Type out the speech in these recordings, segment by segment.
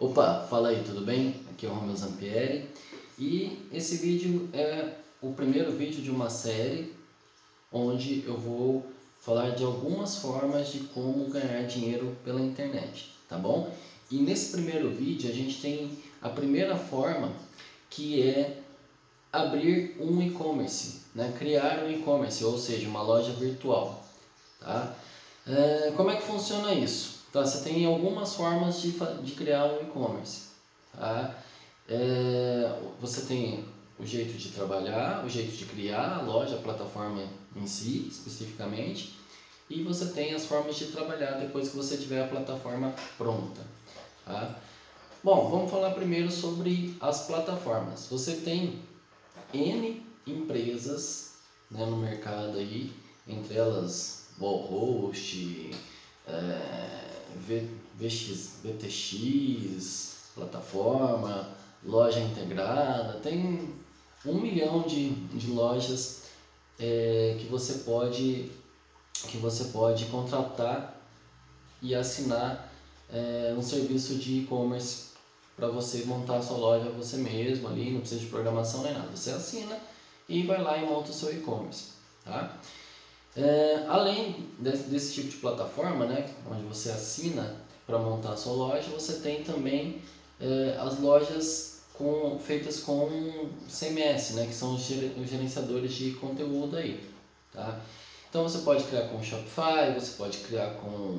Opa, fala aí, tudo bem? Aqui é o Romeu Zampieri e esse vídeo é o primeiro vídeo de uma série onde eu vou falar de algumas formas de como ganhar dinheiro pela internet, tá bom? E nesse primeiro vídeo a gente tem a primeira forma que é abrir um e-commerce, né? criar um e-commerce, ou seja, uma loja virtual. Tá? É, como é que funciona isso? Tá, você tem algumas formas de, de criar um e-commerce. Tá? É, você tem o jeito de trabalhar, o jeito de criar a loja, a plataforma em si, especificamente, e você tem as formas de trabalhar depois que você tiver a plataforma pronta. Tá? Bom, vamos falar primeiro sobre as plataformas. Você tem N empresas né, no mercado aí, entre elas Wallhost, é, VX, VTX, plataforma, loja integrada, tem um milhão de, de lojas é, que você pode que você pode contratar e assinar é, um serviço de e-commerce para você montar a sua loja você mesmo ali, não precisa de programação nem nada. Você assina e vai lá e monta o seu e-commerce. Tá? É, além desse, desse, tipo de plataforma, né, onde você assina para montar a sua loja, você tem também é, as lojas com, feitas com CMS, né, que são os gerenciadores de conteúdo aí. Tá? Então você pode criar com Shopify, você pode criar com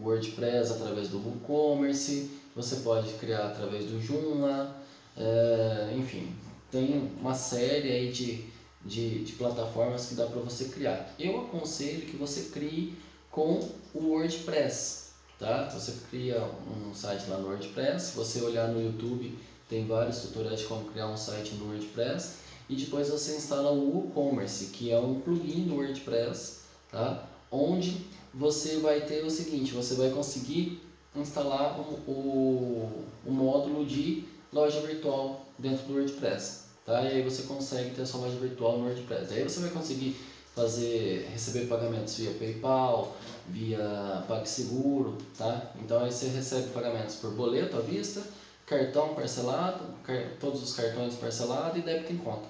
WordPress através do WooCommerce, você pode criar através do Joomla, é, enfim, tem uma série aí de, de, de plataformas que dá para você criar. Eu aconselho que você crie com o WordPress, tá? Você cria um site lá no WordPress, você olhar no YouTube tem vários tutoriais de como criar um site no WordPress e depois você instala o WooCommerce, que é um plugin do WordPress, tá? Onde você vai ter o seguinte, você vai conseguir instalar o, o, o módulo de loja virtual dentro do WordPress, tá? E aí você consegue ter a sua loja virtual no WordPress. Aí você vai conseguir fazer receber pagamentos via PayPal, via PagSeguro, tá? Então aí você recebe pagamentos por boleto à vista, cartão parcelado, car todos os cartões parcelados e débito em conta.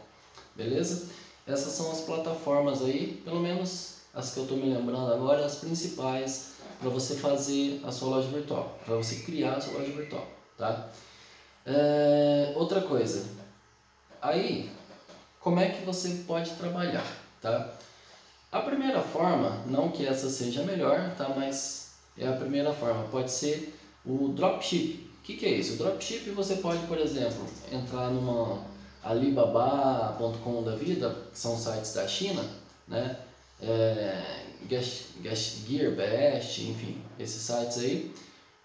Beleza? Essas são as plataformas aí, pelo menos as que eu estou me lembrando agora, as principais para você fazer a sua loja virtual, para você criar a sua loja virtual, tá? É, outra coisa, aí, como é que você pode trabalhar, tá? A primeira forma, não que essa seja melhor, tá? Mas é a primeira forma, pode ser o dropship. O que, que é isso? O dropship você pode, por exemplo, entrar numa Alibaba.com da vida, que são sites da China, né? É, GearBest, enfim, esses sites aí,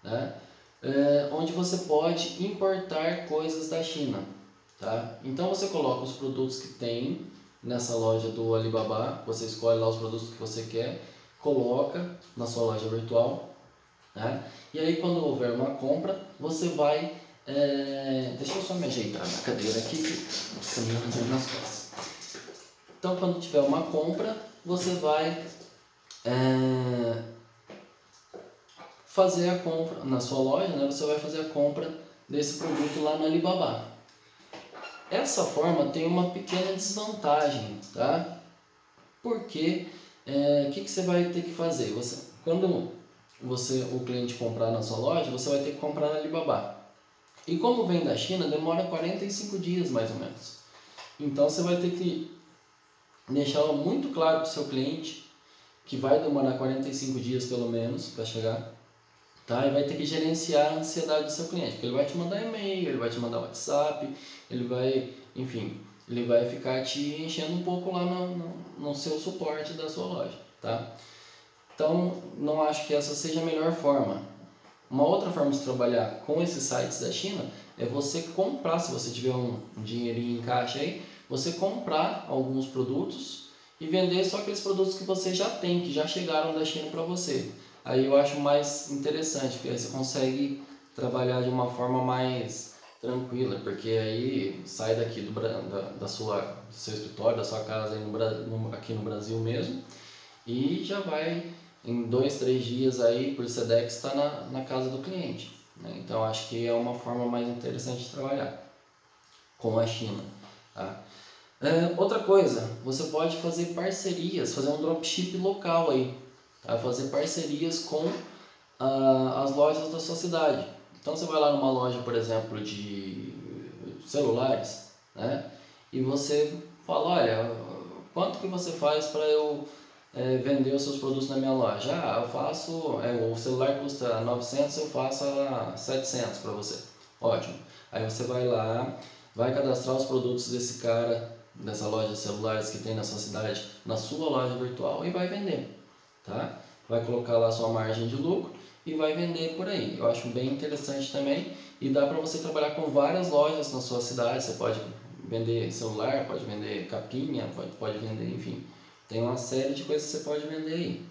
né? É, onde você pode importar coisas da China, tá? Então você coloca os produtos que tem nessa loja do Alibaba, você escolhe lá os produtos que você quer, coloca na sua loja virtual, né? E aí quando houver uma compra, você vai é... Deixa eu só me ajeitar na cadeira aqui, que nas costas. Então, quando tiver uma compra, você vai é, fazer a compra na sua loja, né? Você vai fazer a compra desse produto lá no Alibaba. Essa forma tem uma pequena desvantagem, tá? Porque é, o que, que você vai ter que fazer? Você, quando você o cliente comprar na sua loja, você vai ter que comprar no Alibaba. E como vem da China, demora 45 dias mais ou menos. Então você vai ter que deixar muito claro para o seu cliente que vai demorar 45 dias pelo menos para chegar, tá? E vai ter que gerenciar a ansiedade do seu cliente, porque ele vai te mandar e-mail, ele vai te mandar WhatsApp, ele vai, enfim, ele vai ficar te enchendo um pouco lá no, no, no seu suporte da sua loja, tá? Então, não acho que essa seja a melhor forma. Uma outra forma de trabalhar com esses sites da China é você comprar, se você tiver um, dinheirinho em caixa aí, você comprar alguns produtos e vender só aqueles produtos que você já tem, que já chegaram da China para você. Aí eu acho mais interessante, porque aí você consegue trabalhar de uma forma mais tranquila, porque aí sai daqui do, da, da sua, do seu escritório, da sua casa no, no, aqui no Brasil mesmo, e já vai em dois, três dias aí por Sedex está na, na casa do cliente, Né? Então acho que é uma forma mais interessante de trabalhar com a China. Tá? É, outra coisa, você pode fazer parcerias, fazer um dropship local aí, tá? fazer parcerias com ah, as lojas da sua cidade. Então você vai lá numa loja, por exemplo, de celulares, né? E você fala, olha, quanto que você faz para eu é, vender os seus produtos na minha loja? Ah, eu faço, é, o celular custa 900, eu faço a 700 para você. Ótimo. Aí você vai lá, vai cadastrar os produtos desse cara, dessa loja de celulares que tem na sua cidade, na sua loja virtual e vai vender, tá? Vai colocar lá sua margem de lucro e vai vender por aí. Eu acho bem interessante também e dá para você trabalhar com várias lojas na sua cidade. Você pode vender celular, pode vender capinha, pode, pode vender, enfim. Tem uma série de coisas que você pode vender aí.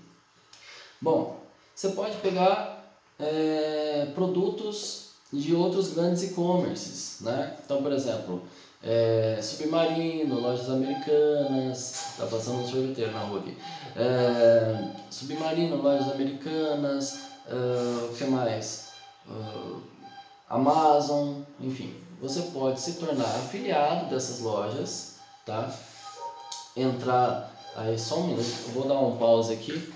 Bom, você pode pegar é, produtos de outros grandes e-commerces, né? Então, por exemplo, é, Submarino, lojas americanas, tá passando um sorveteiro na rua aqui. É, Submarino, lojas americanas, uh, o que mais? Uh, Amazon, enfim. Você pode se tornar afiliado dessas lojas, tá? Entrar aí só um minuto, eu vou dar um pause aqui.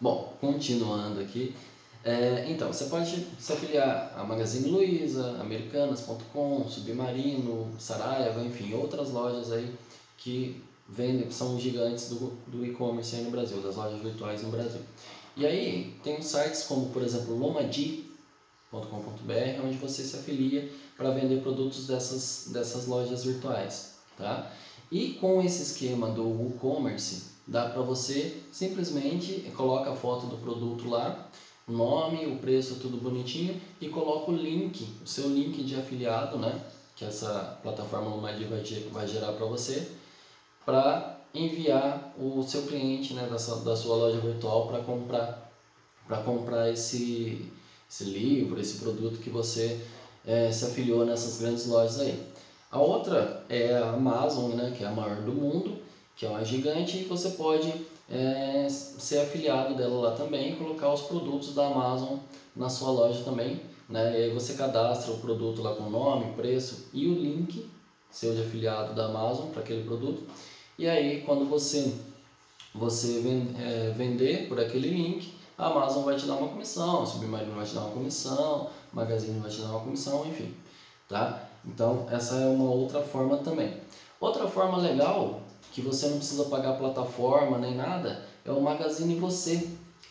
Bom, continuando aqui. É, então, você pode se afiliar a Magazine Luiza, Americanas.com, Submarino, Saraiva, enfim, outras lojas aí que vendem, que são gigantes do, do e-commerce aí no Brasil, das lojas virtuais no Brasil. E aí tem sites como, por exemplo, lomadi.com.br, onde você se afilia para vender produtos dessas, dessas lojas virtuais. Tá? E com esse esquema do WooCommerce, dá para você simplesmente coloca a foto do produto lá, nome, o preço, tudo bonitinho e coloca o link, o seu link de afiliado, né? Que essa plataforma Lomadi vai, vai gerar para você, para enviar o seu cliente né, da, sua, da sua loja virtual para comprar, para comprar esse, esse livro, esse produto que você é, se afiliou nessas grandes lojas aí. A outra é a Amazon, né, que é a maior do mundo, que é uma gigante, e você pode é, ser afiliado dela lá também e colocar os produtos da Amazon na sua loja também. Né? E aí você cadastra o produto lá com nome, preço e o link seu de afiliado da Amazon para aquele produto e aí, quando você, você é, vender por aquele link, a Amazon vai te dar uma comissão, a Submarino vai te dar uma comissão, o Magazine vai te dar uma comissão, enfim. Tá? Então, essa é uma outra forma também. Outra forma legal, que você não precisa pagar plataforma nem nada, é o Magazine Você.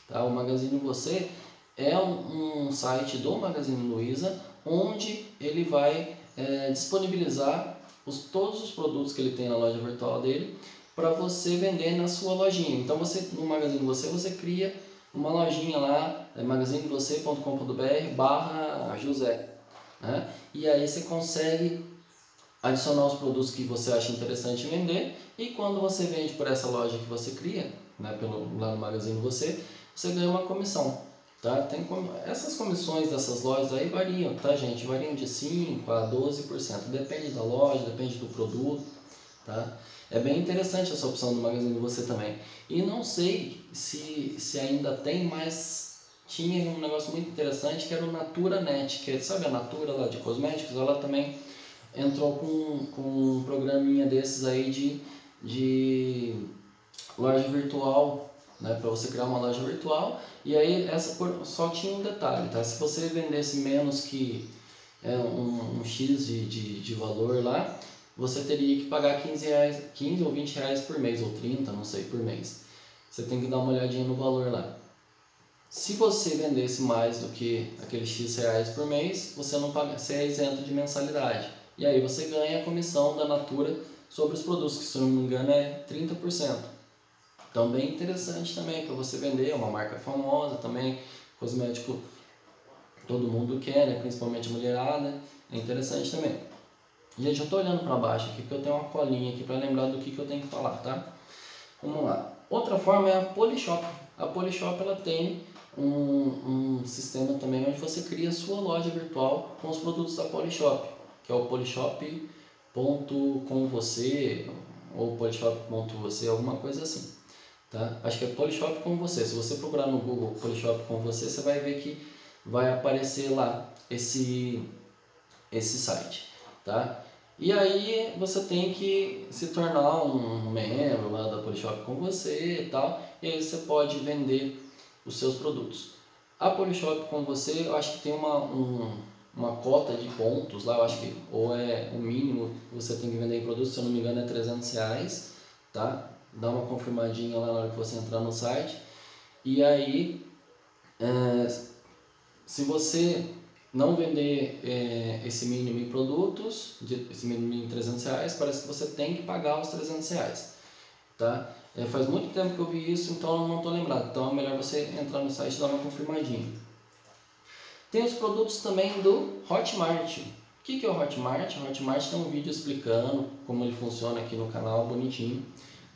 Tá? O Magazine Você é um, site do Magazine Luiza, onde ele vai é, disponibilizar os, todos os produtos que ele tem na loja virtual dele para você vender na sua lojinha. Então você no Magazine Você você cria uma lojinha lá, é magazinevocê.com.br barra José. Né? E aí você consegue adicionar os produtos que você acha interessante vender e quando você vende por essa loja que você cria, né, pelo, lá no Magazine Você, você ganha uma comissão. Tá? Tem. Essas comissões dessas lojas aí variam, tá gente? Variam de 5% a 12%. Depende da loja, depende do produto. Tá? É bem interessante essa opção do Magazine Você também. E não sei se, se ainda tem, mas tinha um negócio muito interessante que era o Natura Net, que é, sabe a Natura lá de cosméticos? Ela também entrou com, com um programinha desses aí de, de loja virtual né, para você criar uma loja virtual. E aí essa só tinha um detalhe, tá? Se você vendesse menos que é, um, um X de, de, de valor lá, você teria que pagar 15, reais, 15 ou 20 reais por mês, ou 30, não sei, por mês. Você tem que dar uma olhadinha no valor lá. Se você vendesse mais do que aqueles X reais por mês, você não paga, você é isento de mensalidade. E aí você ganha a comissão da Natura sobre os produtos, que se não me engano é 30%. Então, bem interessante também para você vender, é uma marca famosa também, cosmético todo mundo quer, né? principalmente mulherada, é interessante também. Gente, eu estou olhando para baixo aqui porque eu tenho uma colinha aqui para lembrar do que, que eu tenho que falar, tá? Vamos lá. Outra forma é a Polishop. A Polishop ela tem um, um sistema também onde você cria a sua loja virtual com os produtos da Polishop, que é o polishop.com você ou polishop.você, alguma coisa assim. Tá? Acho que é Polishop com você. Se você procurar no Google Polishop com você, você vai ver que vai aparecer lá esse, esse site, tá? E aí você tem que se tornar um membro lá da Polishop com você e tal, e aí você pode vender os seus produtos. A Polishop com você, eu acho que tem uma, um, uma cota de pontos lá, eu acho que ou é o mínimo você tem que vender em produtos, se eu não me engano é 300 reais, tá? Dá uma confirmadinha lá na hora que você entrar no site. E aí, é, se você não vender é, esse mínimo em produtos, de, esse mínimo em 300 reais, parece que você tem que pagar os 300 reais, tá? É, faz muito tempo que eu vi isso, então eu não estou lembrado. Então é melhor você entrar no site e dar uma confirmadinha. Tem os produtos também do Hotmart. O que, é o Hotmart? O Hotmart tem um vídeo explicando como ele funciona aqui no canal, bonitinho.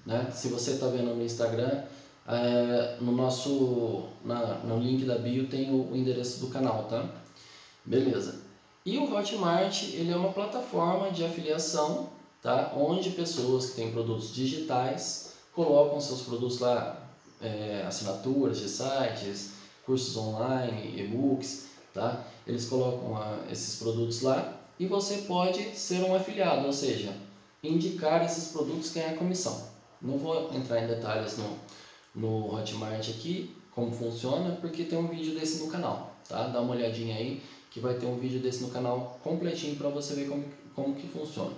Né? Se você está vendo no Instagram, é, no nosso na, no link da bio tem o, o endereço do canal, tá? Beleza. E o Hotmart ele é uma plataforma de afiliação, tá? Onde pessoas que têm produtos digitais colocam seus produtos lá, é, assinaturas de sites, cursos online, e-books, tá? Eles colocam a, esses produtos lá e você pode ser um afiliado, ou seja, indicar esses produtos ganhar comissão. Não vou entrar em detalhes no, no Hotmart aqui, como funciona, porque tem um vídeo desse no canal, tá? Dá uma olhadinha aí que vai ter um vídeo desse no canal completinho para você ver como, como que funciona.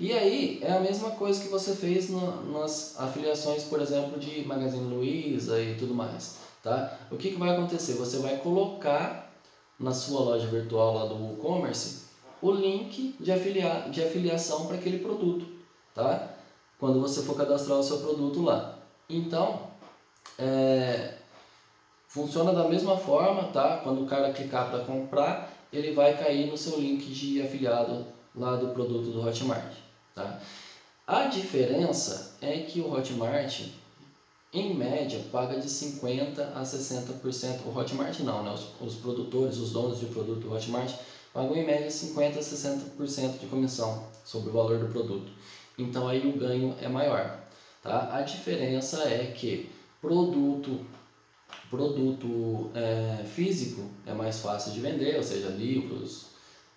E aí é a mesma coisa que você fez nas afiliações, por exemplo, de Magazine Luiza e tudo mais, tá? O que, que vai acontecer? Você vai colocar na sua loja virtual lá do WooCommerce o link de, afilia de afiliação para aquele produto, tá? Quando você for cadastrar o seu produto lá. Então, é, funciona da mesma forma, tá? Quando o cara clicar para comprar, ele vai cair no seu link de afiliado lá do produto do Hotmart, tá? A diferença é que o Hotmart, em média, paga de 50% a 60%. O Hotmart não, né? Os, os produtores, os donos de produto do Hotmart, pagam em média 50% a 60% de comissão sobre o valor do produto. Então aí o ganho é maior. Tá? A diferença é que produto produto é, físico é mais fácil de vender, ou seja, livros,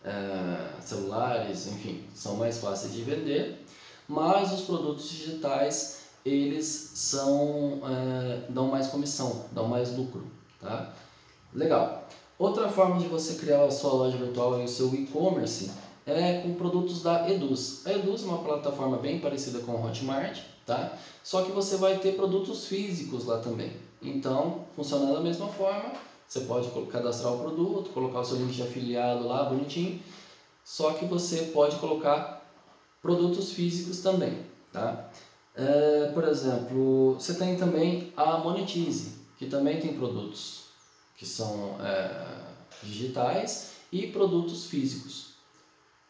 é, celulares, enfim, são mais fáceis de vender, mas os produtos digitais eles são é, dão mais comissão, dão mais lucro, tá? Legal. Outra forma de você criar a sua loja virtual e o seu e-commerce é com produtos da Eduz. A Eduz é uma plataforma bem parecida com o Hotmart, tá? Só que você vai ter produtos físicos lá também. Então, funciona da mesma forma, você pode cadastrar o produto, colocar o seu link de afiliado lá, bonitinho, só que você pode colocar produtos físicos também, tá? É, por exemplo, você tem também a Monetize, que também tem produtos que são é, digitais e produtos físicos,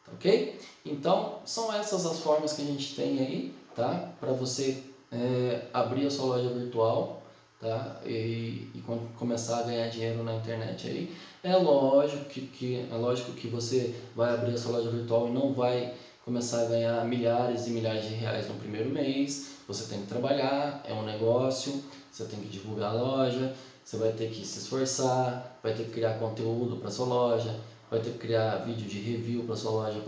tá ok? Então, são essas as formas que a gente tem aí, tá? Para você é, abrir a sua loja virtual, tá? E, e começar a ganhar dinheiro na internet aí. É lógico que, que, é lógico que você vai abrir a sua loja virtual e não vai começar a ganhar milhares e milhares de reais no primeiro mês. Você tem que trabalhar, é um negócio, você tem que divulgar a loja, você vai ter que se esforçar, vai ter que criar conteúdo para sua loja, vai ter que criar vídeo de review para sua loja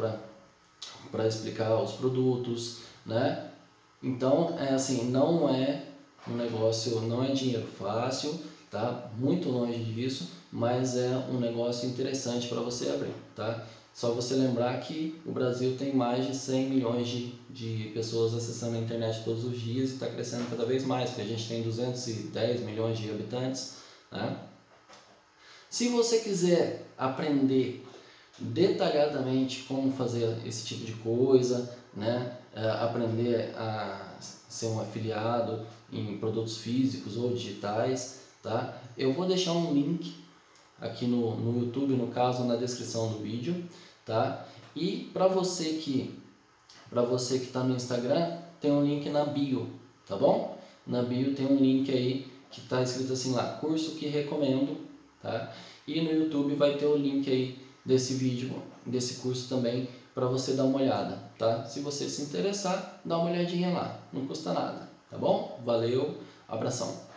para explicar os produtos, né? Então, é assim, não é um negócio, não é dinheiro fácil, tá? Muito longe disso, mas é um negócio interessante para você abrir, tá? Só você lembrar que o Brasil tem mais de 100 milhões de, de pessoas acessando a internet todos os dias e está crescendo cada vez mais, porque a gente tem 210 milhões de habitantes, né? Se você quiser aprender detalhadamente como fazer esse tipo de coisa, né? É, aprender a ser um afiliado em produtos físicos ou digitais, tá? Eu vou deixar um link aqui no, no YouTube, no caso, na descrição do vídeo, tá? E para você que para você que está no Instagram, tem um link na bio, tá bom? Na bio tem um link aí que está escrito assim lá, curso que recomendo, tá? E no YouTube vai ter o link aí desse vídeo, desse curso também para você dar uma olhada, tá? Se você se interessar, dá uma olhadinha lá, não custa nada, tá bom? Valeu, abração.